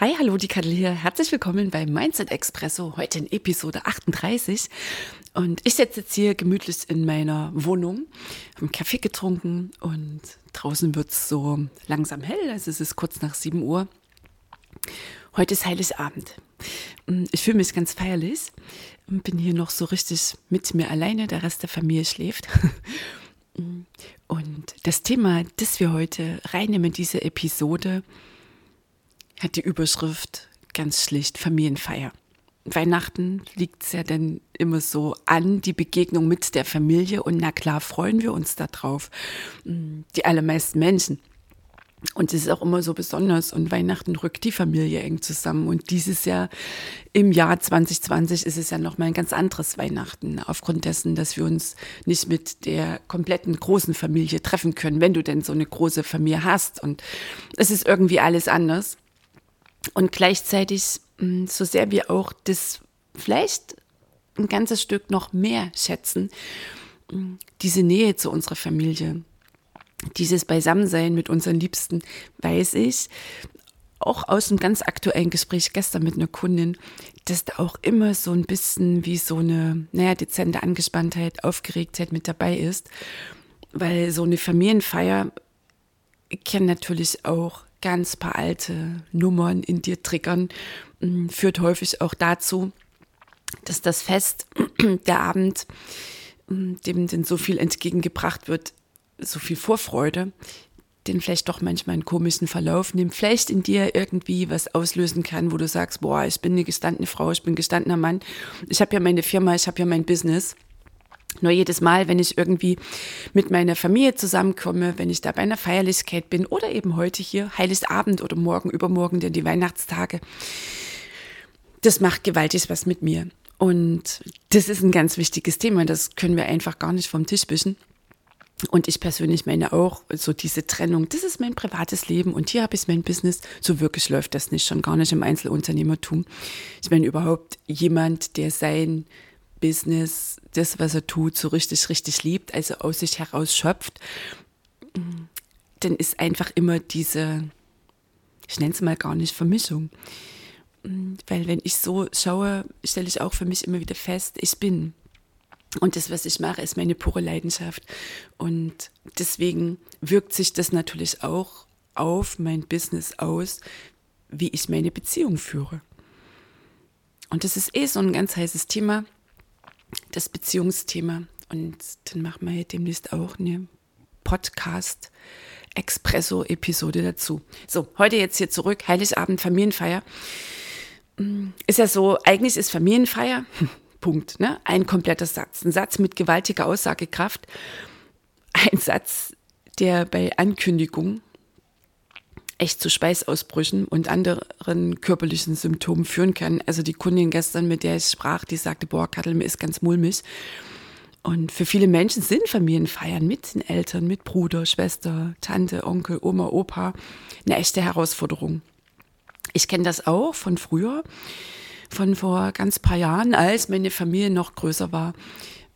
Hi, hallo, die Kadel hier. Herzlich willkommen bei Mindset Expresso, heute in Episode 38. Und ich sitze jetzt hier gemütlich in meiner Wohnung, habe einen Kaffee getrunken und draußen wird es so langsam hell, also es ist kurz nach 7 Uhr. Heute ist Heiligabend. Ich fühle mich ganz feierlich und bin hier noch so richtig mit mir alleine, der Rest der Familie schläft. Und das Thema, das wir heute reinnehmen in diese Episode, hat die Überschrift ganz schlicht Familienfeier. Weihnachten liegt es ja dann immer so an, die Begegnung mit der Familie. Und na klar freuen wir uns darauf. Mm, die allermeisten Menschen. Und es ist auch immer so besonders. Und Weihnachten rückt die Familie eng zusammen. Und dieses Jahr, im Jahr 2020, ist es ja nochmal ein ganz anderes Weihnachten. Aufgrund dessen, dass wir uns nicht mit der kompletten großen Familie treffen können, wenn du denn so eine große Familie hast. Und es ist irgendwie alles anders. Und gleichzeitig, mm, so sehr wir auch das vielleicht ein ganzes Stück noch mehr schätzen, mm, diese Nähe zu unserer Familie, dieses Beisammensein mit unseren Liebsten, weiß ich, auch aus einem ganz aktuellen Gespräch gestern mit einer Kundin, dass da auch immer so ein bisschen wie so eine, naja, dezente Angespanntheit, Aufgeregtheit mit dabei ist. Weil so eine Familienfeier kann natürlich auch ganz paar alte Nummern in dir triggern, mm, führt häufig auch dazu, dass das Fest, der Abend, mm, dem denn so viel entgegengebracht wird, so viel Vorfreude, den vielleicht doch manchmal einen komischen Verlauf nimmt, vielleicht in dir irgendwie was auslösen kann, wo du sagst, boah, ich bin eine gestandene Frau, ich bin gestandener Mann, ich habe ja meine Firma, ich habe ja mein Business nur jedes Mal, wenn ich irgendwie mit meiner Familie zusammenkomme, wenn ich da bei einer Feierlichkeit bin oder eben heute hier, Heiligabend oder morgen, übermorgen, denn die Weihnachtstage, das macht gewaltig was mit mir. Und das ist ein ganz wichtiges Thema, das können wir einfach gar nicht vom Tisch wischen. Und ich persönlich meine auch, so diese Trennung, das ist mein privates Leben und hier habe ich mein Business. So wirklich läuft das nicht, schon gar nicht im Einzelunternehmertum. Ich meine überhaupt jemand, der sein Business, das, was er tut, so richtig, richtig liebt, also aus sich heraus schöpft, dann ist einfach immer diese, ich nenne es mal gar nicht Vermischung. Weil wenn ich so schaue, stelle ich auch für mich immer wieder fest, ich bin. Und das, was ich mache, ist meine pure Leidenschaft. Und deswegen wirkt sich das natürlich auch auf mein Business aus, wie ich meine Beziehung führe. Und das ist eh so ein ganz heißes Thema das Beziehungsthema. Und dann machen wir demnächst auch eine Podcast Expresso-Episode dazu. So, heute jetzt hier zurück, Heiligabend, Familienfeier. Ist ja so, eigentlich ist Familienfeier, Punkt, ne? Ein kompletter Satz. Ein Satz mit gewaltiger Aussagekraft. Ein Satz, der bei Ankündigung echt zu Schweißausbrüchen und anderen körperlichen Symptomen führen kann. Also die Kundin gestern, mit der ich sprach, die sagte, boah, Kattel, mir ist ganz mulmig. Und für viele Menschen sind Familienfeiern mit den Eltern, mit Bruder, Schwester, Tante, Onkel, Oma, Opa eine echte Herausforderung. Ich kenne das auch von früher, von vor ganz paar Jahren, als meine Familie noch größer war.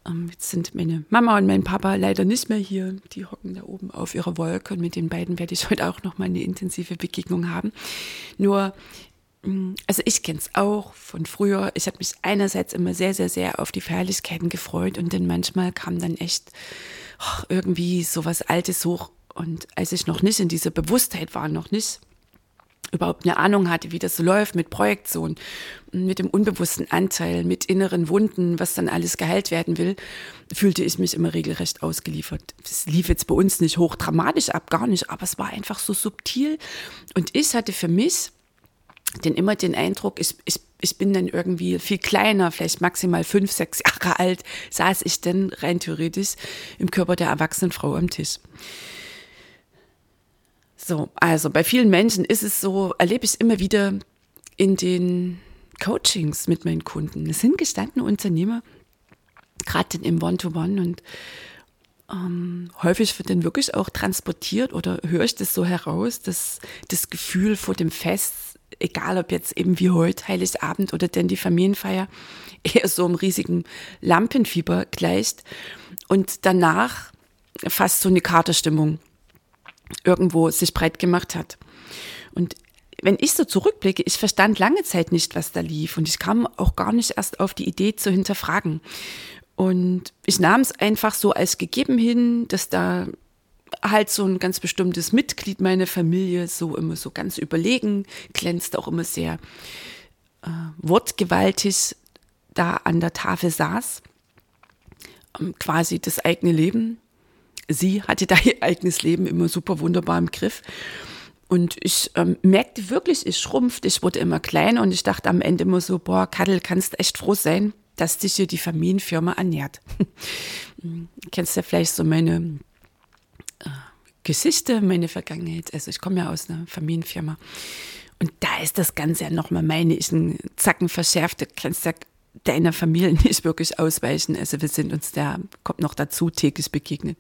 Ähm, jetzt sind meine Mama und mein Papa leider nicht mehr hier. Die hocken da oben auf ihrer Wolke und mit den beiden werde ich heute auch noch mal eine intensive Begegnung haben. Nur, mm, also ich kenne es auch von früher. Ich habe mich einerseits immer sehr, sehr, sehr auf die Feierlichkeiten gefreut und dann manchmal kam dann echt oh, irgendwie so was Altes hoch. Und als ich noch nicht in dieser Bewusstheit war, noch nicht überhaupt eine Ahnung hatte, wie das so läuft mit Projektion, mit dem unbewussten Anteil, mit inneren Wunden, was dann alles geheilt werden will, fühlte ich mich immer regelrecht ausgeliefert. Es lief jetzt bei uns nicht hochdramatisch ab, gar nicht, aber es war einfach so subtil. Und ich hatte für mich denn immer den Eindruck, ich, ich, ich bin dann irgendwie viel kleiner, vielleicht maximal fünf, sechs Jahre alt, saß ich dann rein theoretisch im Körper der erwachsenen Frau am Tisch. So, also bei vielen Menschen ist es so, erlebe ich immer wieder in den Coachings mit meinen Kunden. Es sind gestandene Unternehmer, gerade im One-to-One -One und ähm, häufig wird dann wirklich auch transportiert oder höre ich das so heraus, dass das Gefühl vor dem Fest, egal ob jetzt eben wie heute Heiligabend oder denn die Familienfeier, eher so einem riesigen Lampenfieber gleicht und danach fast so eine Katerstimmung irgendwo sich breit gemacht hat. Und wenn ich so zurückblicke, ich verstand lange Zeit nicht, was da lief und ich kam auch gar nicht erst auf die Idee zu hinterfragen. Und ich nahm es einfach so als gegeben hin, dass da halt so ein ganz bestimmtes Mitglied meiner Familie so immer so ganz überlegen, glänzt auch immer sehr äh, wortgewaltig da an der Tafel saß, ähm, quasi das eigene Leben sie hatte da ihr eigenes Leben immer super wunderbar im Griff. Und ich ähm, merkte wirklich, ich schrumpfte, ich wurde immer kleiner und ich dachte am Ende immer so, boah, Kadel, kannst echt froh sein, dass dich hier die Familienfirma ernährt. Kennst ja vielleicht so meine äh, Geschichte, meine Vergangenheit. Also ich komme ja aus einer Familienfirma. Und da ist das Ganze ja nochmal, meine ich, ein Zacken verschärft. Du kannst ja deiner Familie nicht wirklich ausweichen. Also wir sind uns da, kommt noch dazu, täglich begegnet.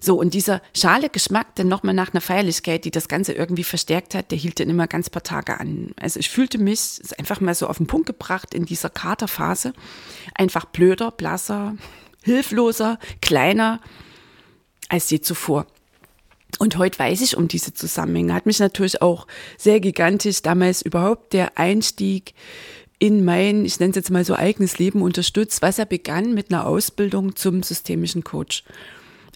So, und dieser schale Geschmack, dann nochmal nach einer Feierlichkeit, die das Ganze irgendwie verstärkt hat, der hielt dann immer ganz paar Tage an. Also ich fühlte mich, einfach mal so auf den Punkt gebracht, in dieser Katerphase, einfach blöder, blasser, hilfloser, kleiner als je zuvor. Und heute weiß ich um diese Zusammenhänge. Hat mich natürlich auch sehr gigantisch damals überhaupt der Einstieg in mein, ich nenne es jetzt mal so eigenes Leben unterstützt, was er begann mit einer Ausbildung zum systemischen Coach.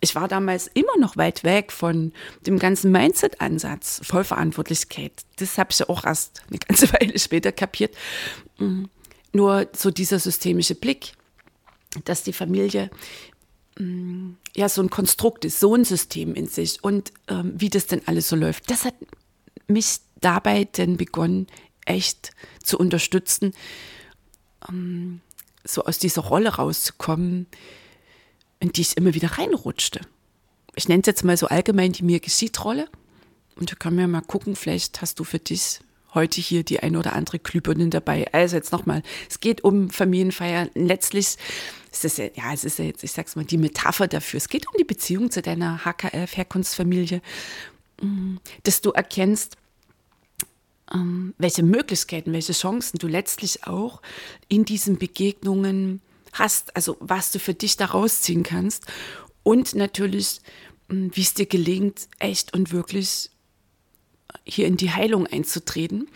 Ich war damals immer noch weit weg von dem ganzen Mindset-Ansatz, Vollverantwortlichkeit. Das habe ich ja auch erst eine ganze Weile später kapiert. Mm, nur so dieser systemische Blick, dass die Familie mm, ja so ein Konstrukt ist, so ein System in sich und ähm, wie das denn alles so läuft. Das hat mich dabei denn begonnen, echt zu unterstützen, um, so aus dieser Rolle rauszukommen, in die ich immer wieder reinrutschte. Ich nenne es jetzt mal so allgemein die mir geschieht Rolle. Und da können wir mal gucken, vielleicht hast du für dich heute hier die ein oder andere Glühbirne dabei. Also jetzt nochmal, es geht um Familienfeiern. Letztlich ist es ja, ja, es ist ja jetzt, ich sag's mal, die Metapher dafür. Es geht um die Beziehung zu deiner HKF-Herkunftsfamilie, mm, dass du erkennst, ähm, welche Möglichkeiten, welche Chancen du letztlich auch in diesen Begegnungen hast, also was du für dich da rausziehen kannst und natürlich, ähm, wie es dir gelingt, echt und wirklich hier in die Heilung einzutreten,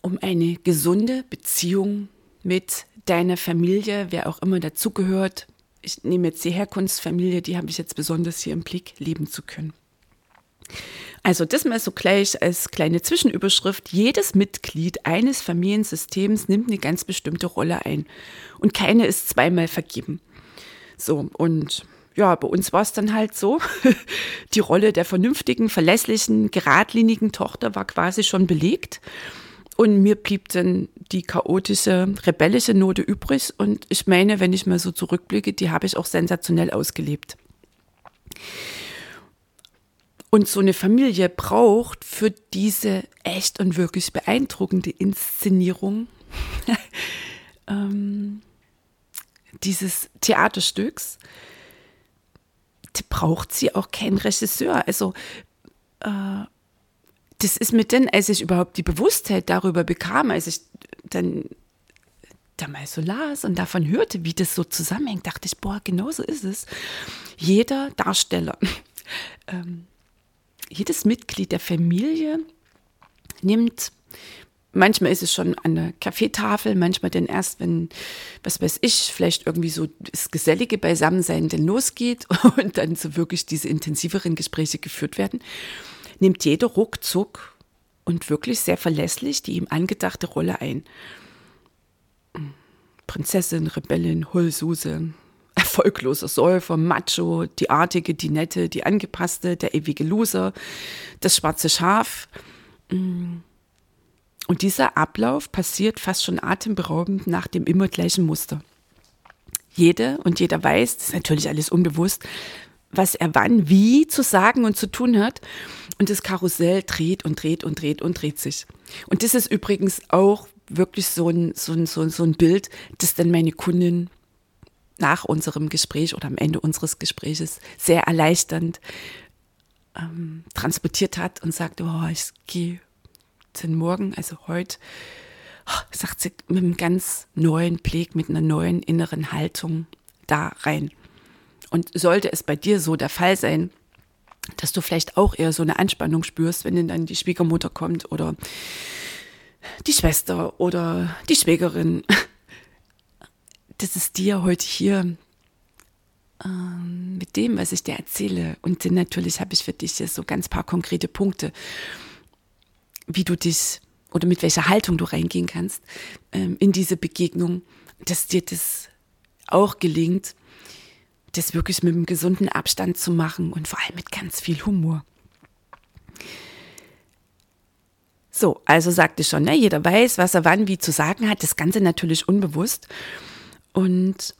um eine gesunde Beziehung mit deiner Familie, wer auch immer dazugehört, ich nehme jetzt die Herkunftsfamilie, die habe ich jetzt besonders hier im Blick, leben zu können. Also das mal so gleich als kleine Zwischenüberschrift. Jedes Mitglied eines Familiensystems nimmt eine ganz bestimmte Rolle ein. Und keine ist zweimal vergeben. So, und ja, bei uns war es dann halt so. Die Rolle der vernünftigen, verlässlichen, geradlinigen Tochter war quasi schon belegt. Und mir blieb dann die chaotische, rebellische Note übrig. Und ich meine, wenn ich mal so zurückblicke, die habe ich auch sensationell ausgelebt. Und so eine Familie braucht für diese echt und wirklich beeindruckende Inszenierung ähm, dieses Theaterstücks, braucht sie auch kein Regisseur. Also äh, das ist mir dann, als ich überhaupt die Bewusstheit darüber bekam, als ich dann da mal so las und davon hörte, wie das so zusammenhängt, dachte ich, boah, genau so ist es. Jeder Darsteller ähm, jedes Mitglied der Familie nimmt, manchmal ist es schon an der Kaffeetafel, manchmal dann erst, wenn, was weiß ich, vielleicht irgendwie so das gesellige Beisammensein denn losgeht und dann so wirklich diese intensiveren Gespräche geführt werden, nimmt jeder ruckzuck und wirklich sehr verlässlich die ihm angedachte Rolle ein. Prinzessin, Rebellin, Hullsuse, erfolgloser Säufer, Macho, die Artige, die Nette, die Angepasste, der ewige Loser, das schwarze Schaf. Mm. Und dieser Ablauf passiert fast schon atemberaubend nach dem immer gleichen Muster. Jede und jeder weiß, das ist natürlich alles unbewusst, was er wann wie zu sagen und zu tun hat. Und das Karussell dreht und dreht und dreht und dreht sich. Und das ist übrigens auch wirklich so ein, so ein, so ein, so ein Bild, das dann meine Kundin nach unserem Gespräch oder am Ende unseres Gespräches sehr erleichternd ähm, transportiert hat und sagte, oh, ich gehe den Morgen, also heute, oh, sagt sie, mit einem ganz neuen Blick, mit einer neuen inneren Haltung da rein. Und sollte es bei dir so der Fall sein, dass du vielleicht auch eher so eine Anspannung spürst, wenn dann die Schwiegermutter kommt oder die Schwester oder die Schwägerin, dass es dir heute hier ähm, mit dem, was ich dir erzähle, und natürlich habe ich für dich jetzt so ganz paar konkrete Punkte, wie du dich oder mit welcher Haltung du reingehen kannst ähm, in diese Begegnung, dass dir das auch gelingt, das wirklich mit einem gesunden Abstand zu machen und vor allem mit ganz viel Humor. So, also sagte ich schon, ne, jeder weiß, was er wann wie zu sagen hat, das Ganze natürlich unbewusst. Und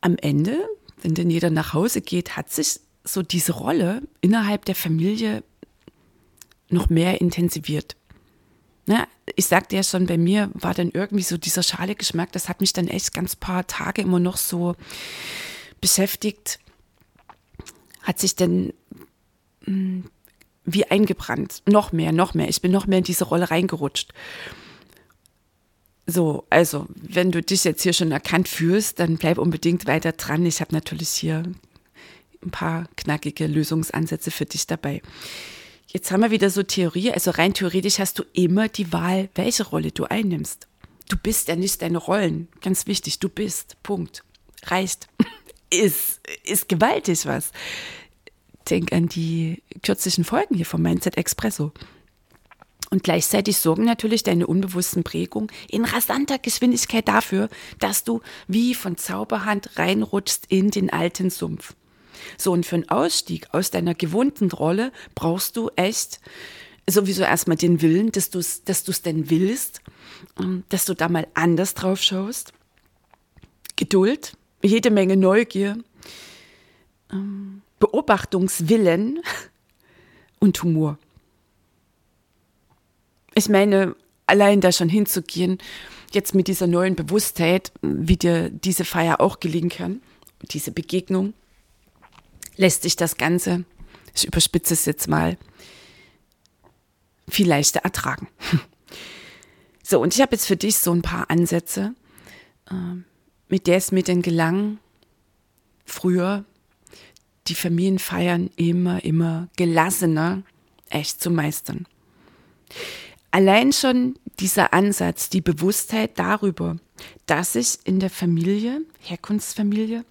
am Ende, wenn dann jeder nach Hause geht, hat sich so diese Rolle innerhalb der Familie noch mehr intensiviert. Ne, ich sagte ja schon, bei mir war dann irgendwie so dieser schale Geschmack, das hat mich dann echt ganz paar Tage immer noch so beschäftigt, hat sich dann hm, wie eingebrannt. Noch mehr, noch mehr. Ich bin noch mehr in diese Rolle reingerutscht. So, also, wenn du dich jetzt hier schon erkannt fühlst, dann bleib unbedingt weiter dran. Ich habe natürlich hier ein paar knackige Lösungsansätze für dich dabei. Jetzt haben wir wieder so Theorie, also rein theoretisch hast du immer die Wahl, welche Rolle du einnimmst. Du bist ja nicht deine Rollen. Ganz wichtig, du bist. Punkt. Reicht. ist, ist gewaltig was. Denk an die kürzlichen Folgen hier vom Mindset Expresso. Und gleichzeitig sorgen natürlich deine unbewussten Prägungen in rasanter Geschwindigkeit dafür, dass du wie von Zauberhand reinrutschst in den alten Sumpf. So, und für einen Ausstieg aus deiner gewohnten Rolle brauchst du echt sowieso erstmal den Willen, dass du es dass denn willst, ähm, dass du da mal anders drauf schaust. Geduld, jede Menge Neugier, ähm, Beobachtungswillen und Humor. Ich meine, allein da schon hinzugehen, jetzt mit dieser neuen Bewusstheit, wie dir diese Feier auch gelingen kann, diese Begegnung, lässt sich das Ganze, ich überspitze es jetzt mal, viel leichter ertragen. So, und ich habe jetzt für dich so ein paar Ansätze, ähm, mit der es mir denn gelang, früher die Familienfeiern immer, immer gelassener echt zu meistern allein schon dieser Ansatz, die Bewusstheit darüber, dass ich in der Familie, Herkunftsfamilie,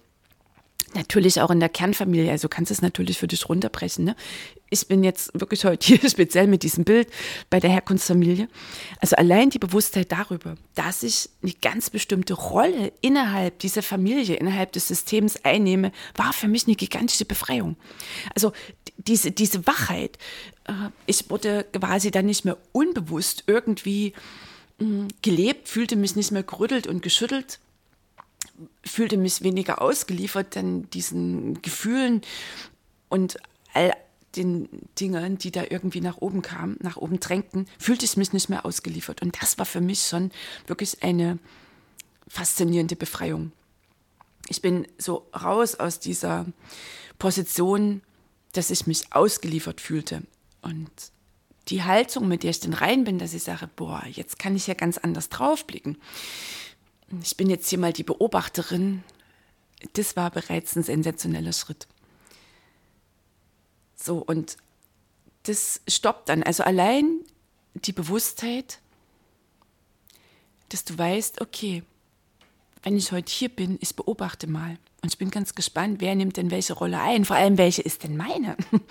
natürlich auch in der Kernfamilie, also kannst du es natürlich für dich runterbrechen, ne? ich bin jetzt wirklich heute hier speziell mit diesem Bild bei der Herkunftsfamilie. Also allein die Bewusstheit darüber, dass ich eine ganz bestimmte Rolle innerhalb dieser Familie, innerhalb des Systems einnehme, war für mich eine gigantische Befreiung. Also diese, diese Wachheit, äh, ich wurde quasi dann nicht mehr unbewusst irgendwie hm, gelebt, fühlte mich nicht mehr gerüttelt und geschüttelt, fühlte mich weniger ausgeliefert dann diesen Gefühlen und all den Dingen, die da irgendwie nach oben kamen, nach oben drängten, fühlte ich mich nicht mehr ausgeliefert. Und das war für mich schon wirklich eine faszinierende Befreiung. Ich bin so raus aus dieser Position, dass ich mich ausgeliefert fühlte. Und die Haltung, mit der ich dann rein bin, dass ich sage, boah, jetzt kann ich ja ganz anders draufblicken. Ich bin jetzt hier mal die Beobachterin. Das war bereits ein sensationeller Schritt. So, und das stoppt dann. Also allein die Bewusstheit, dass du weißt, okay, wenn ich heute hier bin, ich beobachte mal. Und ich bin ganz gespannt, wer nimmt denn welche Rolle ein? Vor allem, welche ist denn meine?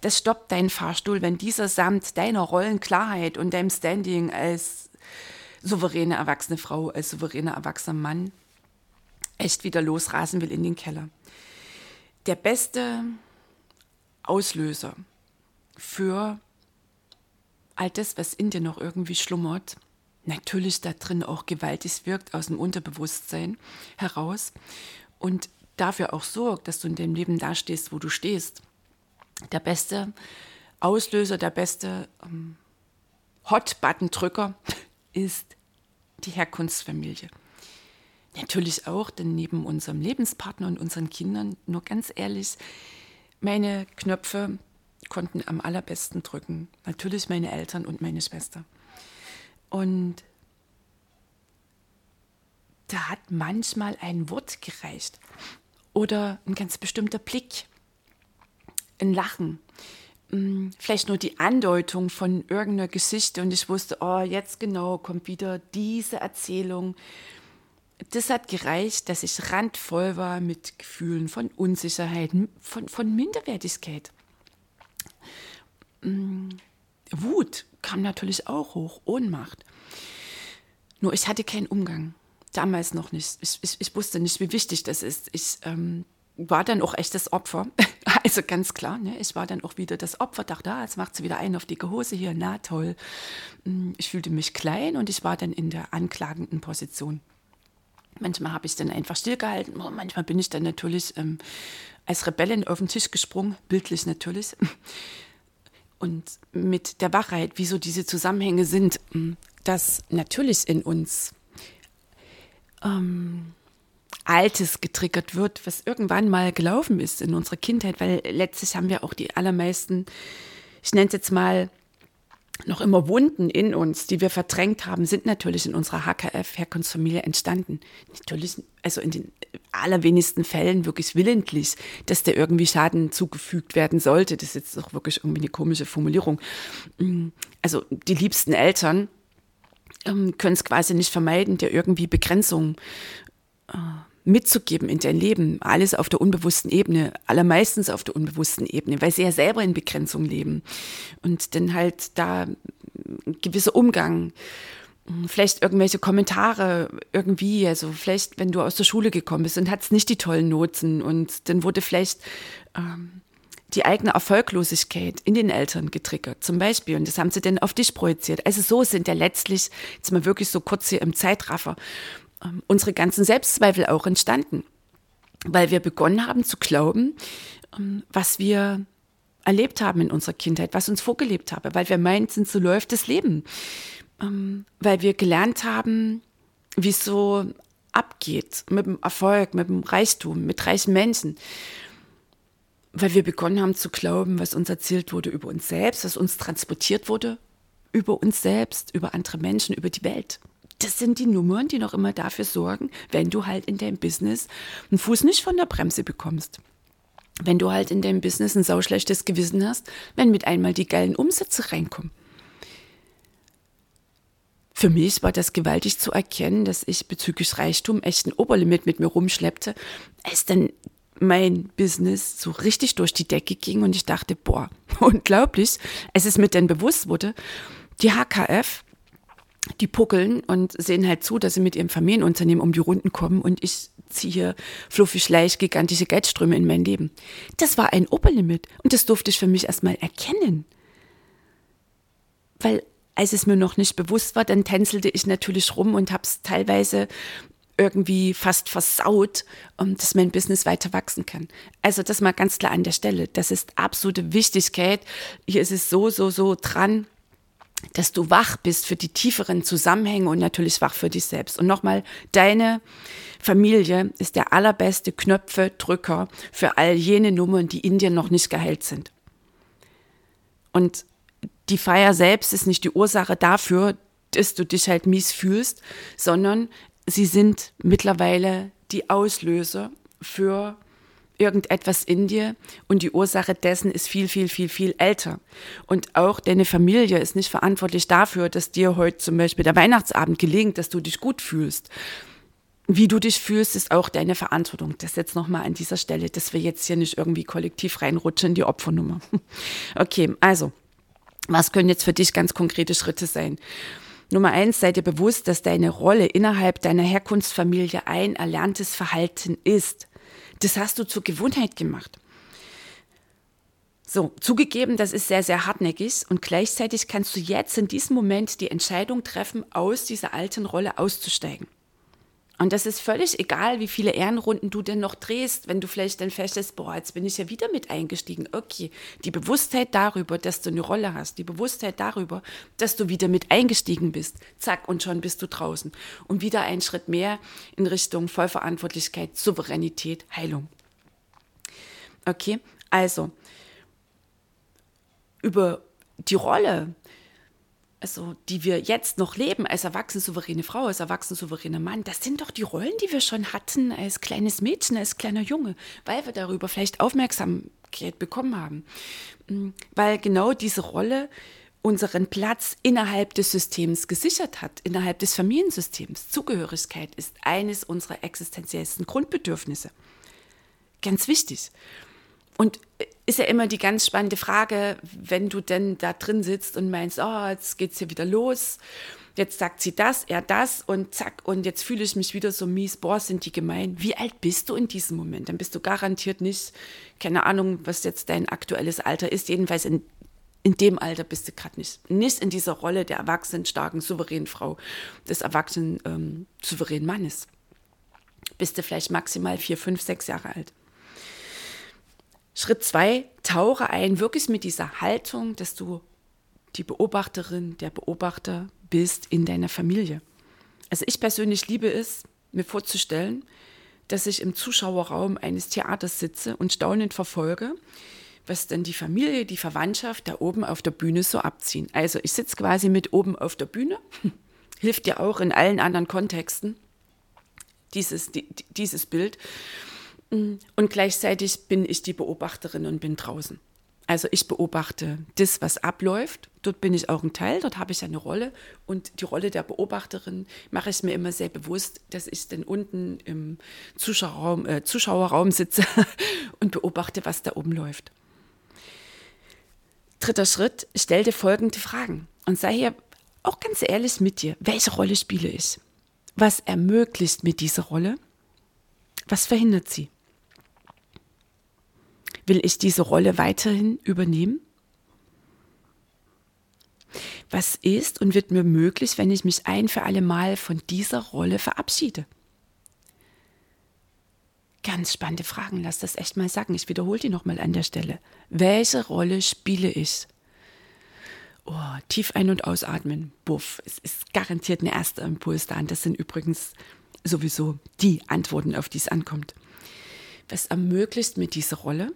Das stoppt deinen Fahrstuhl, wenn dieser samt deiner Rollenklarheit und deinem Standing als souveräne erwachsene Frau, als souveräner erwachsener Mann echt wieder losrasen will in den Keller. Der beste Auslöser für all das, was in dir noch irgendwie schlummert, natürlich da drin auch gewaltig wirkt aus dem Unterbewusstsein heraus und dafür auch sorgt, dass du in dem Leben da stehst, wo du stehst. Der beste Auslöser, der beste ähm, Hot-Button-Drücker ist die Herkunftsfamilie. Natürlich auch, denn neben unserem Lebenspartner und unseren Kindern, nur ganz ehrlich, meine Knöpfe konnten am allerbesten drücken. Natürlich meine Eltern und meine Schwester. Und da hat manchmal ein Wort gereicht oder ein ganz bestimmter Blick, ein Lachen, hm, vielleicht nur die Andeutung von irgendeiner Geschichte und ich wusste, oh, jetzt genau kommt wieder diese Erzählung. Das hat gereicht, dass ich randvoll war mit Gefühlen von Unsicherheit, von, von Minderwertigkeit. Hm, Wut kam natürlich auch hoch, Ohnmacht. Nur ich hatte keinen Umgang. Damals noch nicht. Ich, ich, ich wusste nicht, wie wichtig das ist. Ich ähm, war dann auch echt das Opfer. Also ganz klar, ne? ich war dann auch wieder das Opfer, dachte, ah, jetzt macht sie wieder einen auf dicke Hose hier, na toll. Hm, ich fühlte mich klein und ich war dann in der anklagenden Position. Manchmal habe ich dann einfach stillgehalten, manchmal bin ich dann natürlich ähm, als Rebellin auf den Tisch gesprungen, bildlich natürlich. Und mit der Wachheit, wieso diese Zusammenhänge sind, hm, dass natürlich in uns ähm, Altes getriggert wird, was irgendwann mal gelaufen ist in unserer Kindheit, weil letztlich haben wir auch die allermeisten, ich nenne es jetzt mal, noch immer Wunden in uns, die wir verdrängt haben, sind natürlich in unserer HKF-Herkunftsfamilie entstanden. Natürlich, also in den allerwenigsten Fällen wirklich willentlich, dass der irgendwie Schaden zugefügt werden sollte. Das ist jetzt auch wirklich irgendwie eine komische Formulierung. Also die liebsten Eltern ähm, können es quasi nicht vermeiden, dir irgendwie Begrenzungen äh, mitzugeben in dein Leben. Alles auf der unbewussten Ebene, allermeistens auf der unbewussten Ebene, weil sie ja selber in Begrenzung leben. Und dann halt da ein gewisser Umgang, vielleicht irgendwelche Kommentare irgendwie, also vielleicht, wenn du aus der Schule gekommen bist und hattest nicht die tollen Noten und dann wurde vielleicht ähm, die eigene Erfolglosigkeit in den Eltern getriggert, zum Beispiel. Und das haben sie dann auf dich projiziert. Also so sind ja letztlich, jetzt mal wirklich so kurz hier im Zeitraffer, ähm, unsere ganzen Selbstzweifel auch entstanden, weil wir begonnen haben zu glauben, ähm, was wir erlebt haben in unserer Kindheit, was uns vorgelebt habe, weil wir meinten, so läuft das Leben, ähm, weil wir gelernt haben, wie es so abgeht mit dem Erfolg, mit dem Reichtum, mit reichen Menschen, weil wir begonnen haben zu glauben, was uns erzählt wurde über uns selbst, was uns transportiert wurde über uns selbst, über andere Menschen, über die Welt das sind die Nummern, die noch immer dafür sorgen, wenn du halt in deinem Business einen Fuß nicht von der Bremse bekommst. Wenn du halt in deinem Business ein sauschlechtes Gewissen hast, wenn mit einmal die geilen Umsätze reinkommen. Für mich war das gewaltig zu erkennen, dass ich bezüglich Reichtum echt ein Oberlimit mit mir rumschleppte, als dann mein Business so richtig durch die Decke ging und ich dachte, boah, unglaublich, als es mir dann bewusst wurde, die HKF die puckeln und sehen halt zu, dass sie mit ihrem Familienunternehmen um die Runden kommen und ich ziehe fluffig leicht gigantische Geldströme in mein Leben. Das war ein Oberlimit und das durfte ich für mich erstmal erkennen. Weil als es mir noch nicht bewusst war, dann tänzelte ich natürlich rum und habe es teilweise irgendwie fast versaut, um, dass mein Business weiter wachsen kann. Also das mal ganz klar an der Stelle. Das ist absolute Wichtigkeit. Hier ist es so, so, so dran dass du wach bist für die tieferen Zusammenhänge und natürlich wach für dich selbst. Und nochmal, deine Familie ist der allerbeste Knöpfe-Drücker für all jene Nummern, die in dir noch nicht geheilt sind. Und die Feier selbst ist nicht die Ursache dafür, dass du dich halt mies fühlst, sondern sie sind mittlerweile die Auslöser für irgendetwas in dir und die Ursache dessen ist viel, viel, viel, viel älter. Und auch deine Familie ist nicht verantwortlich dafür, dass dir heute zum Beispiel der Weihnachtsabend gelingt, dass du dich gut fühlst. Wie du dich fühlst, ist auch deine Verantwortung. Das jetzt nochmal an dieser Stelle, dass wir jetzt hier nicht irgendwie kollektiv reinrutschen in die Opfernummer. Okay, also, was können jetzt für dich ganz konkrete Schritte sein? Nummer eins, sei dir bewusst, dass deine Rolle innerhalb deiner Herkunftsfamilie ein erlerntes Verhalten ist. Das hast du zur Gewohnheit gemacht. So, zugegeben, das ist sehr, sehr hartnäckig und gleichzeitig kannst du jetzt in diesem Moment die Entscheidung treffen, aus dieser alten Rolle auszusteigen. Und das ist völlig egal, wie viele Ehrenrunden du denn noch drehst, wenn du vielleicht dann feststellst, boah, jetzt bin ich ja wieder mit eingestiegen. Okay, die Bewusstheit darüber, dass du eine Rolle hast, die Bewusstheit darüber, dass du wieder mit eingestiegen bist, zack, und schon bist du draußen. Und wieder einen Schritt mehr in Richtung Vollverantwortlichkeit, Souveränität, Heilung. Okay, also über die Rolle, also die wir jetzt noch leben als erwachsene souveräne Frau, als erwachsene souveräne Mann, das sind doch die Rollen, die wir schon hatten als kleines Mädchen, als kleiner Junge, weil wir darüber vielleicht Aufmerksamkeit bekommen haben. Mm, weil genau diese Rolle unseren Platz innerhalb des Systems gesichert hat, innerhalb des Familiensystems. Zugehörigkeit ist eines unserer existenziellsten Grundbedürfnisse. Ganz wichtig. Und ist ja immer die ganz spannende Frage, wenn du denn da drin sitzt und meinst, oh, jetzt geht's hier wieder los. Jetzt sagt sie das, er das und zack, und jetzt fühle ich mich wieder so mies, boah, sind die gemein. Wie alt bist du in diesem Moment? Dann bist du garantiert nicht, keine Ahnung, was jetzt dein aktuelles Alter ist. Jedenfalls in, in dem Alter bist du gerade nicht. Nicht in dieser Rolle der erwachsenen, starken, souveränen Frau, des erwachsenen, ähm, souveränen Mannes. Bist du vielleicht maximal vier, fünf, sechs Jahre alt. Schritt zwei, tauche ein, wirklich mit dieser Haltung, dass du die Beobachterin, der Beobachter bist in deiner Familie. Also ich persönlich liebe es, mir vorzustellen, dass ich im Zuschauerraum eines Theaters sitze und staunend verfolge, was denn die Familie, die Verwandtschaft da oben auf der Bühne so abziehen. Also ich sitze quasi mit oben auf der Bühne, hilft dir auch in allen anderen Kontexten dieses, dieses Bild. Und gleichzeitig bin ich die Beobachterin und bin draußen. Also ich beobachte das, was abläuft. Dort bin ich auch ein Teil, dort habe ich eine Rolle. Und die Rolle der Beobachterin mache ich mir immer sehr bewusst, dass ich dann unten im Zuschauerraum, äh, Zuschauerraum sitze und beobachte, was da oben läuft. Dritter Schritt, stell dir folgende Fragen und sei hier auch ganz ehrlich mit dir. Welche Rolle spiele ich? Was ermöglicht mir diese Rolle? Was verhindert sie? Will ich diese Rolle weiterhin übernehmen? Was ist und wird mir möglich, wenn ich mich ein für alle Mal von dieser Rolle verabschiede? Ganz spannende Fragen, lass das echt mal sagen. Ich wiederhole die nochmal an der Stelle. Welche Rolle spiele ich? Oh, tief ein- und ausatmen. Buff. Es ist garantiert ein erster Impuls da. Und das sind übrigens sowieso die Antworten, auf die es ankommt. Was ermöglicht mir diese Rolle?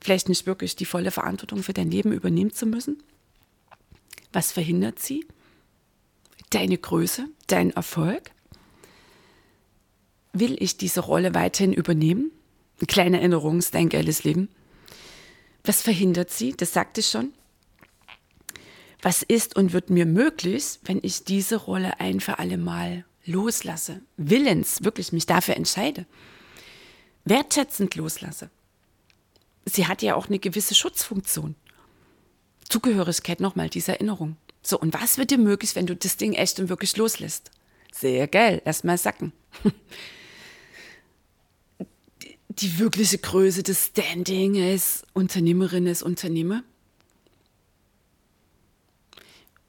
Vielleicht nicht wirklich die volle Verantwortung für dein Leben übernehmen zu müssen? Was verhindert sie? Deine Größe, dein Erfolg? Will ich diese Rolle weiterhin übernehmen? Eine kleine Erinnerung ist dein geiles Leben. Was verhindert sie? Das sagte ich schon. Was ist und wird mir möglich, wenn ich diese Rolle ein für alle Mal loslasse? Willens, wirklich mich dafür entscheide. Wertschätzend loslasse sie hat ja auch eine gewisse Schutzfunktion. Zugehörigkeit nochmal, diese Erinnerung. So, und was wird dir möglich, wenn du das Ding echt und wirklich loslässt? Sehr geil, erstmal sacken. Die wirkliche Größe des Standing als Unternehmerin, als Unternehmer.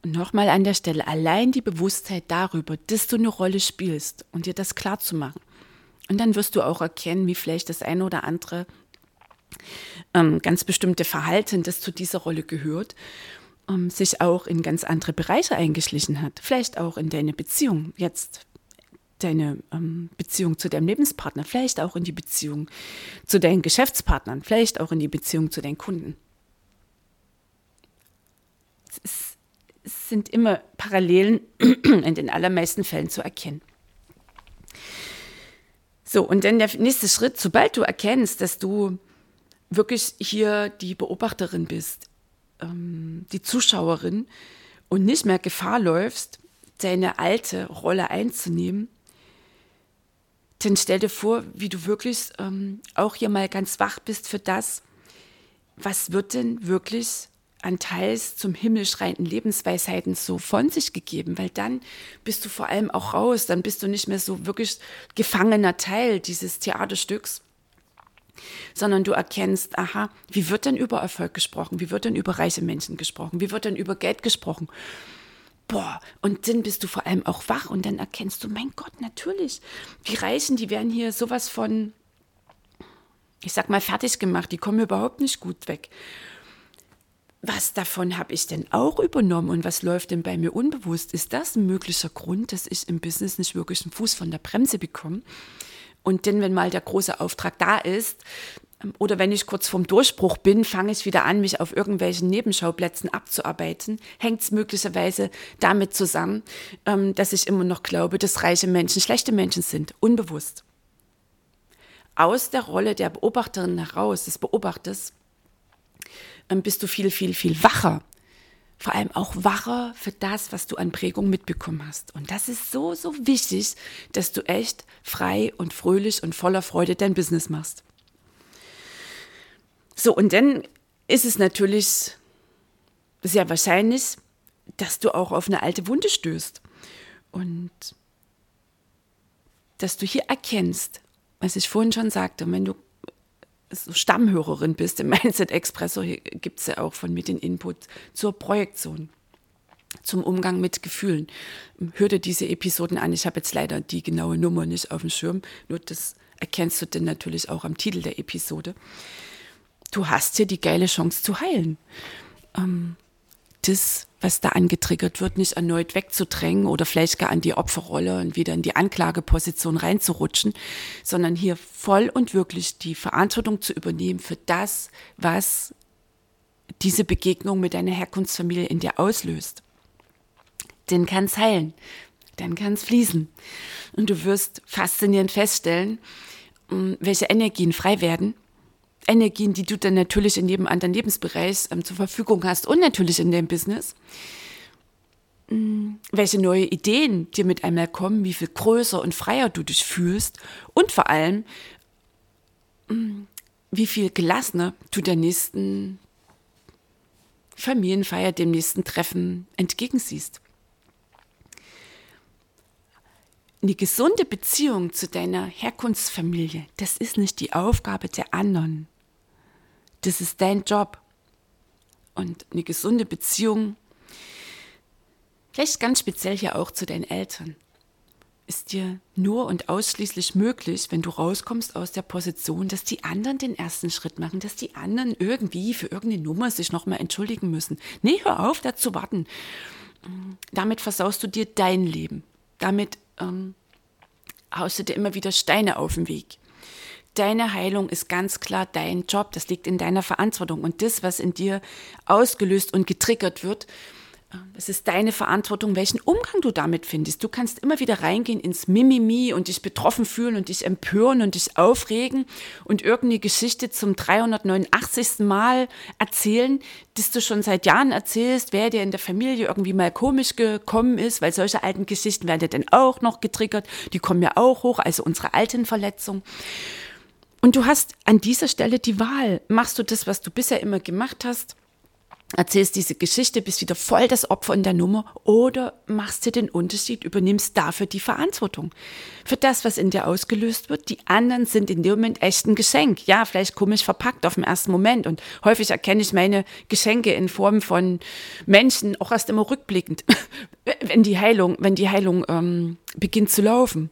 Und nochmal an der Stelle, allein die Bewusstheit darüber, dass du eine Rolle spielst und dir das klar zu machen. Und dann wirst du auch erkennen, wie vielleicht das eine oder andere ähm, ganz bestimmte Verhalten, das zu dieser Rolle gehört, ähm, sich auch in ganz andere Bereiche eingeschlichen hat. Vielleicht auch in deine Beziehung jetzt deine ähm, Beziehung zu deinem Lebenspartner, vielleicht auch in die Beziehung zu deinen Geschäftspartnern, vielleicht auch in die Beziehung zu deinen Kunden. Es, es sind immer Parallelen in den allermeisten Fällen zu erkennen. So, und dann der nächste Schritt, sobald du erkennst, dass du wirklich hier die Beobachterin bist, ähm, die Zuschauerin und nicht mehr Gefahr läufst, deine alte Rolle einzunehmen, dann stell dir vor, wie du wirklich ähm, auch hier mal ganz wach bist für das, was wird denn wirklich an teils zum Himmel schreienden Lebensweisheiten so von sich gegeben, weil dann bist du vor allem auch raus, dann bist du nicht mehr so wirklich gefangener Teil dieses Theaterstücks, sondern du erkennst, aha, wie wird denn über Erfolg gesprochen? Wie wird denn über reiche Menschen gesprochen? Wie wird denn über Geld gesprochen? Boah, und dann bist du vor allem auch wach und dann erkennst du, mein Gott, natürlich, die Reichen, die werden hier sowas von, ich sag mal, fertig gemacht, die kommen überhaupt nicht gut weg. Was davon habe ich denn auch übernommen und was läuft denn bei mir unbewusst? Ist das ein möglicher Grund, dass ich im Business nicht wirklich einen Fuß von der Bremse bekomme? Und denn, wenn mal der große Auftrag da ist, ähm, oder wenn ich kurz vorm Durchbruch bin, fange ich wieder an, mich auf irgendwelchen Nebenschauplätzen abzuarbeiten. Hängt es möglicherweise damit zusammen, ähm, dass ich immer noch glaube, dass reiche Menschen schlechte Menschen sind, unbewusst. Aus der Rolle der Beobachterin heraus, des Beobachters, ähm, bist du viel, viel, viel wacher. Vor allem auch wacher für das, was du an Prägung mitbekommen hast. Und das ist so, so wichtig, dass du echt frei und fröhlich und voller Freude dein Business machst. So, und dann ist es natürlich sehr wahrscheinlich, dass du auch auf eine alte Wunde stößt. Und dass du hier erkennst, was ich vorhin schon sagte, wenn du Stammhörerin bist im Mindset Expresso, gibt es ja auch von mir den Input zur Projektion, zum Umgang mit Gefühlen. Hör dir diese Episoden an. Ich habe jetzt leider die genaue Nummer nicht auf dem Schirm, nur das erkennst du dann natürlich auch am Titel der Episode. Du hast hier die geile Chance zu heilen. Ähm, das, was da angetriggert wird, nicht erneut wegzudrängen oder vielleicht gar an die Opferrolle und wieder in die Anklageposition reinzurutschen, sondern hier voll und wirklich die Verantwortung zu übernehmen für das, was diese Begegnung mit deiner Herkunftsfamilie in dir auslöst. Dann kann es heilen, dann kann es fließen. Und du wirst faszinierend feststellen, welche Energien frei werden Energien, die du dann natürlich in jedem anderen Lebensbereich ähm, zur Verfügung hast und natürlich in deinem Business. Mhm. Welche neue Ideen dir mit einmal kommen, wie viel größer und freier du dich fühlst und vor allem, mm, wie viel gelassener du der nächsten Familienfeier, dem nächsten Treffen entgegensiehst. Eine gesunde Beziehung zu deiner Herkunftsfamilie, das ist nicht die Aufgabe der anderen. Das ist dein Job. Und eine gesunde Beziehung, vielleicht ganz speziell hier auch zu deinen Eltern, ist dir nur und ausschließlich möglich, wenn du rauskommst aus der Position, dass die anderen den ersten Schritt machen, dass die anderen irgendwie für irgendeine Nummer sich nochmal entschuldigen müssen. Nee, hör auf, da zu warten. Damit versaust du dir dein Leben. Damit ähm, haust du dir immer wieder Steine auf den Weg. Deine Heilung ist ganz klar dein Job, das liegt in deiner Verantwortung. Und das, was in dir ausgelöst und getriggert wird, es ist deine Verantwortung, welchen Umgang du damit findest. Du kannst immer wieder reingehen ins Mimimi und dich betroffen fühlen und dich empören und dich aufregen und irgendeine Geschichte zum 389. Mal erzählen, das du schon seit Jahren erzählst, wer dir in der Familie irgendwie mal komisch gekommen ist, weil solche alten Geschichten werden ja dann auch noch getriggert. Die kommen ja auch hoch, also unsere alten Verletzungen. Und du hast an dieser Stelle die Wahl. Machst du das, was du bisher immer gemacht hast? erzählst diese Geschichte, bist wieder voll das Opfer in der Nummer oder machst dir den Unterschied, übernimmst dafür die Verantwortung. Für das, was in dir ausgelöst wird. Die anderen sind in dem Moment echt ein Geschenk. Ja, vielleicht komisch verpackt auf den ersten Moment. Und häufig erkenne ich meine Geschenke in Form von Menschen auch erst immer rückblickend, wenn die Heilung, wenn die Heilung ähm, beginnt zu laufen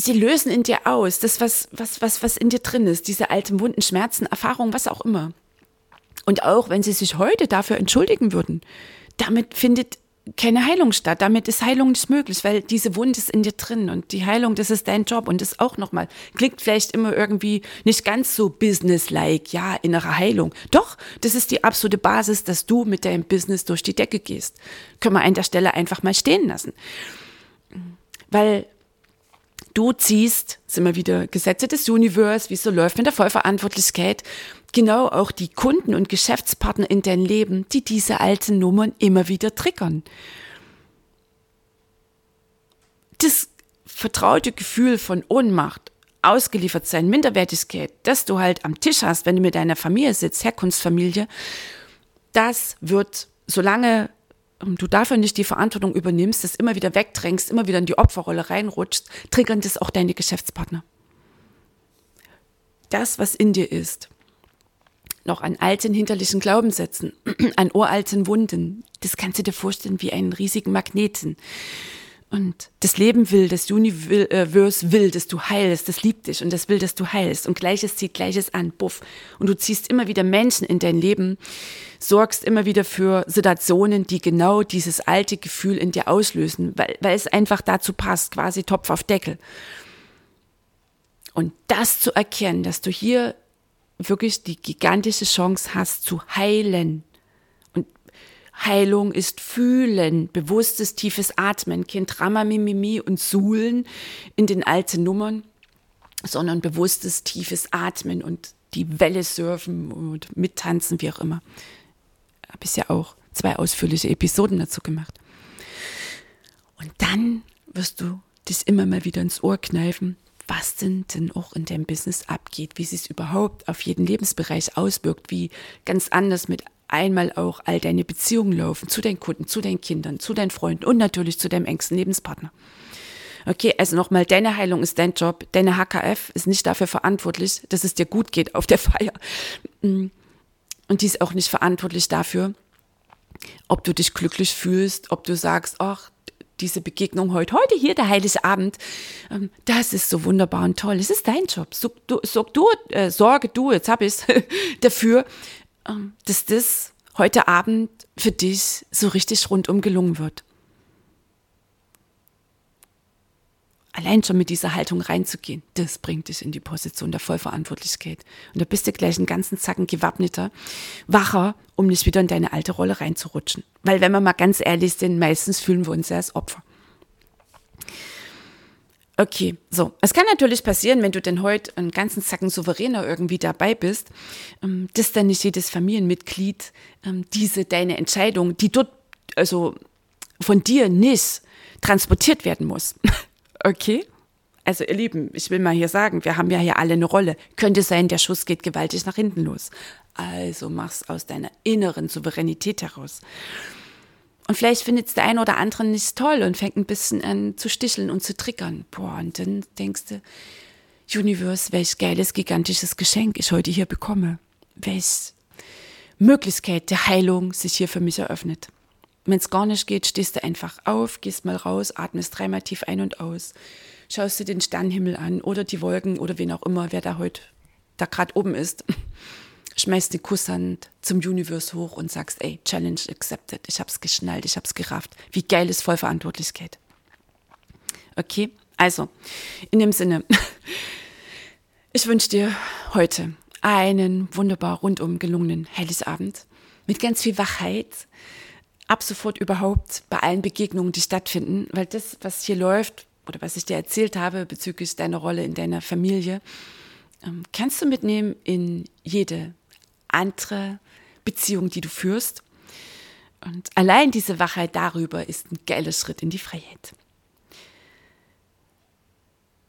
sie lösen in dir aus, das, was, was, was, was in dir drin ist, diese alten Wunden, Schmerzen, Erfahrungen, was auch immer. Und auch wenn sie sich heute dafür entschuldigen würden, damit findet keine Heilung statt. Damit ist Heilung nicht möglich, weil diese Wunde ist in dir drin und die Heilung, das ist dein Job und das auch nochmal klingt vielleicht immer irgendwie nicht ganz so businesslike, ja, innere Heilung. Doch, das ist die absolute Basis, dass du mit deinem Business durch die Decke gehst. Können wir an der Stelle einfach mal stehen lassen. Weil Du ziehst, sind wir wieder Gesetze des Universe, wie es so läuft mit der Vollverantwortlichkeit, genau auch die Kunden und Geschäftspartner in dein Leben, die diese alten Nummern immer wieder triggern. Das vertraute Gefühl von Ohnmacht, ausgeliefert sein, Minderwertigkeit, das du halt am Tisch hast, wenn du mit deiner Familie sitzt, Herkunftsfamilie, das wird, solange du dafür nicht die Verantwortung übernimmst, das immer wieder wegdrängst, immer wieder in die Opferrolle reinrutscht, triggern das auch deine Geschäftspartner. das, was in dir ist, noch an alten hinterlichen Glaubenssätzen, an uralten Wunden, das kannst du dir vorstellen wie einen riesigen Magneten. Und das Leben will, das Universe will, dass du heilst, das liebt dich und das will, dass du heilst. Und Gleiches zieht Gleiches an, buff. Und du ziehst immer wieder Menschen in dein Leben, sorgst immer wieder für Situationen, die genau dieses alte Gefühl in dir auslösen, weil, weil es einfach dazu passt, quasi Topf auf Deckel. Und das zu erkennen, dass du hier wirklich die gigantische Chance hast zu heilen, Heilung ist fühlen, bewusstes, tiefes Atmen, kein Drama, Mimimi und Suhlen in den alten Nummern, sondern bewusstes, tiefes Atmen und die Welle surfen und mittanzen, wie auch immer. Habe ich ja auch zwei ausführliche Episoden dazu gemacht. Und dann wirst du dich immer mal wieder ins Ohr kneifen, was denn denn auch in deinem Business abgeht, wie sich es überhaupt auf jeden Lebensbereich auswirkt, wie ganz anders mit einmal auch all deine Beziehungen laufen zu deinen Kunden, zu deinen Kindern, zu deinen Freunden und natürlich zu deinem engsten Lebenspartner. Okay, also nochmal, deine Heilung ist dein Job. Deine HKF ist nicht dafür verantwortlich, dass es dir gut geht auf der Feier. Mm. Und die ist auch nicht verantwortlich dafür, ob du dich glücklich fühlst, ob du sagst, ach, diese Begegnung heute, heute hier der heilige Abend, ähm, das ist so wunderbar und toll. Es ist dein Job. Sorg du, äh, sorge du, jetzt hab ich's, dafür, ähm, dass das heute Abend für dich so richtig rundum gelungen wird. Allein schon mit dieser Haltung reinzugehen, das bringt dich in die Position der Vollverantwortlichkeit. Und da bist du gleich einen ganzen Zacken gewappneter, wacher, um nicht wieder in deine alte Rolle reinzurutschen. Weil wenn wir mal ganz ehrlich sind, meistens fühlen wir uns ja als Opfer. Okay, so. Es kann natürlich passieren, wenn du denn heute einen ganzen Zacken souveräner irgendwie dabei bist, ähm, dass dann nicht jedes Familienmitglied ähm, diese deine Entscheidung, die dort also von dir nicht transportiert werden muss. Okay? Also ihr Lieben, ich will mal hier sagen, wir haben ja hier alle eine Rolle. Könnte sein, der Schuss geht gewaltig nach hinten los. Also mach's aus deiner inneren Souveränität heraus. Und vielleicht findet es der eine oder andere nicht toll und fängt ein bisschen an zu sticheln und zu triggern. Boah, und dann denkst du, Universe, welch geiles, gigantisches Geschenk ich heute hier bekomme. Welch Möglichkeit der Heilung sich hier für mich eröffnet. Wenn es gar nicht geht, stehst du einfach auf, gehst mal raus, atmest dreimal tief ein und aus, schaust dir den Sternenhimmel an oder die Wolken oder wen auch immer, wer da heute da gerade oben ist schmeißt den Kusshand zum Universe hoch und sagst, ey, Challenge accepted. Ich hab's geschnallt, ich hab's gerafft. Wie geil ist Vollverantwortlichkeit. Okay, also, in dem Sinne, ich wünsche dir heute einen wunderbar rundum gelungenen Heiligabend mit ganz viel Wachheit. Ab sofort überhaupt bei allen Begegnungen, die stattfinden, weil das, was hier läuft oder was ich dir erzählt habe bezüglich deiner Rolle in deiner Familie, ähm, kannst du mitnehmen in jede andere Beziehung, die du führst. Und allein diese Wachheit darüber ist ein geiler Schritt in die Freiheit.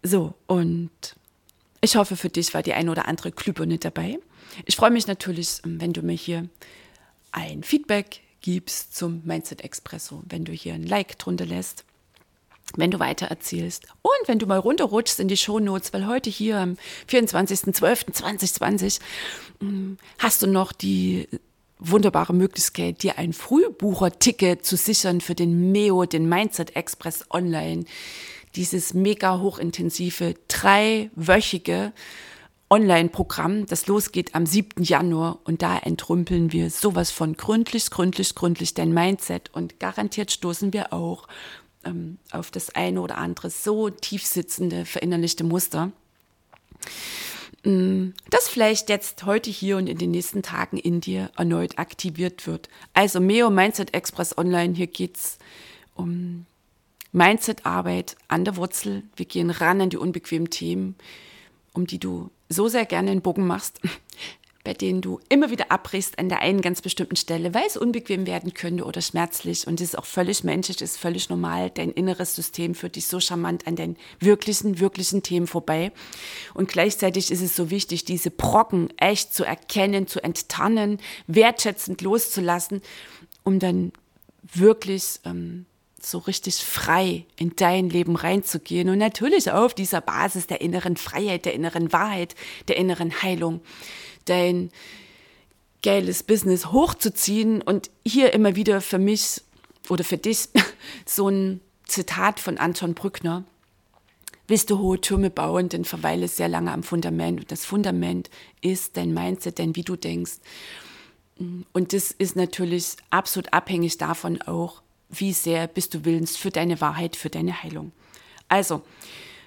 So, und ich hoffe, für dich war die eine oder andere Glühbirne dabei. Ich freue mich natürlich, wenn du mir hier ein Feedback gibst zum Mindset Expresso, wenn du hier ein Like drunter lässt wenn du weiter erzählst. Und wenn du mal runterrutschst in die Shownotes, weil heute hier am 24.12.2020 hm, hast du noch die wunderbare Möglichkeit, dir ein Frühbucher-Ticket zu sichern für den MEO, den Mindset Express Online. Dieses mega hochintensive, dreiwöchige Online-Programm, das losgeht am 7. Januar und da entrümpeln wir sowas von gründlich, gründlich, gründlich dein Mindset und garantiert stoßen wir auch ähm, auf das eine oder andere so tief sitzende, verinnerlichte Muster, mm, das vielleicht jetzt heute hier und in den nächsten Tagen in dir erneut aktiviert wird. Also Meo Mindset Express Online, hier geht es um Mindset-Arbeit an der Wurzel. Wir gehen ran an die unbequemen Themen, um die du so sehr gerne einen Bogen machst, bei denen du immer wieder abbrichst an der einen ganz bestimmten Stelle, weil es unbequem werden könnte oder schmerzlich. Und das ist auch völlig menschlich, ist völlig normal. Dein inneres System führt dich so charmant an den wirklichen, wirklichen Themen vorbei. Und gleichzeitig ist es so wichtig, diese Brocken echt zu erkennen, zu enttarnen, wertschätzend loszulassen, um dann wirklich ähm, so richtig frei in dein Leben reinzugehen und natürlich auf dieser Basis der inneren Freiheit, der inneren Wahrheit, der inneren Heilung, dein geiles Business hochzuziehen und hier immer wieder für mich oder für dich so ein Zitat von Anton Brückner. Willst du hohe Türme bauen, dann verweile sehr lange am Fundament. Und das Fundament ist dein Mindset, dein wie du denkst. Und das ist natürlich absolut abhängig davon auch, wie sehr bist du willens für deine Wahrheit, für deine Heilung. Also,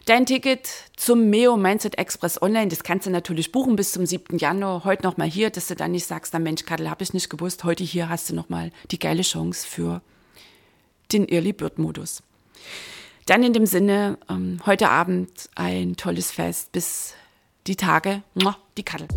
dein Ticket zum Meo Mindset Express Online, das kannst du natürlich buchen bis zum 7. Januar. Heute nochmal hier, dass du dann nicht sagst, na Mensch, Kadel, habe ich nicht gewusst. Heute hier hast du nochmal die geile Chance für den Early Bird Modus. Dann in dem Sinne, ähm, heute Abend ein tolles Fest. Bis die Tage. Die Kadel.